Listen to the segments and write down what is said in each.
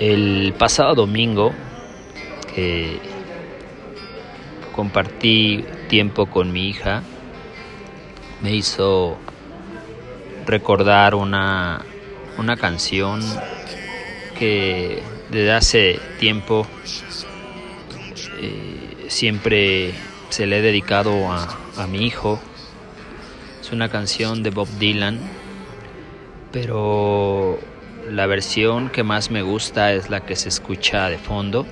El pasado domingo que compartí tiempo con mi hija me hizo recordar una, una canción que desde hace tiempo eh, siempre se le he dedicado a, a mi hijo. Es una canción de Bob Dylan, pero la versión que más me gusta es la que se escucha de fondo,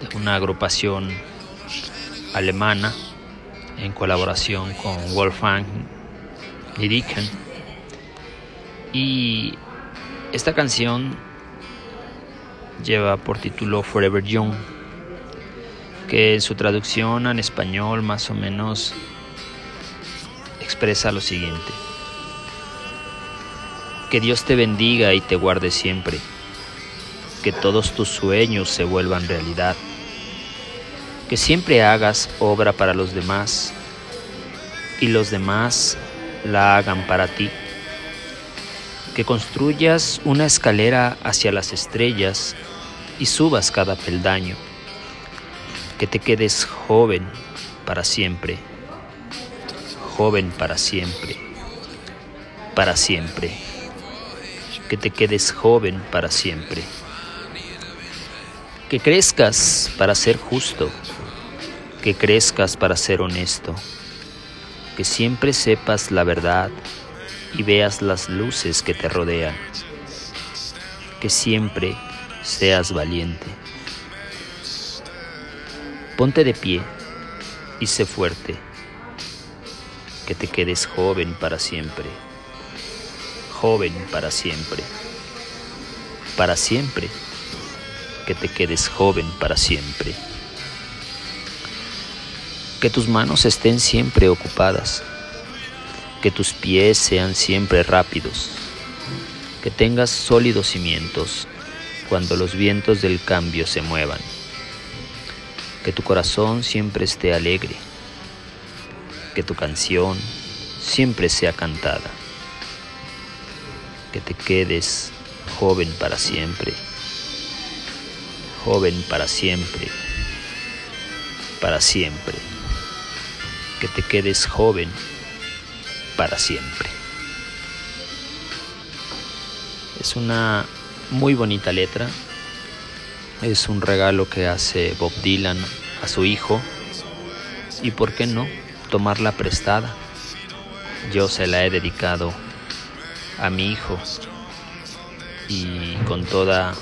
de una agrupación alemana en colaboración con Wolfgang Dietrichen. Y esta canción lleva por título Forever Young, que en su traducción en español más o menos expresa lo siguiente. Que Dios te bendiga y te guarde siempre. Que todos tus sueños se vuelvan realidad. Que siempre hagas obra para los demás y los demás la hagan para ti. Que construyas una escalera hacia las estrellas y subas cada peldaño. Que te quedes joven para siempre. Joven para siempre. Para siempre que te quedes joven para siempre. Que crezcas para ser justo, que crezcas para ser honesto, que siempre sepas la verdad y veas las luces que te rodean, que siempre seas valiente. Ponte de pie y sé fuerte, que te quedes joven para siempre joven para siempre. Para siempre. Que te quedes joven para siempre. Que tus manos estén siempre ocupadas. Que tus pies sean siempre rápidos. Que tengas sólidos cimientos cuando los vientos del cambio se muevan. Que tu corazón siempre esté alegre. Que tu canción siempre sea cantada que te quedes joven para siempre, joven para siempre, para siempre, que te quedes joven para siempre. Es una muy bonita letra, es un regalo que hace Bob Dylan a su hijo. Y por qué no tomarla prestada. Yo se la he dedicado a mi hijo. Y con toda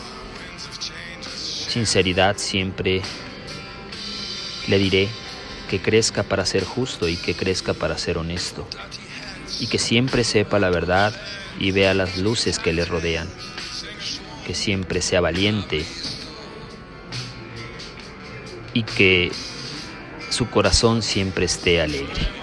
sinceridad siempre le diré que crezca para ser justo y que crezca para ser honesto. Y que siempre sepa la verdad y vea las luces que le rodean, que siempre sea valiente. Y que su corazón siempre esté alegre.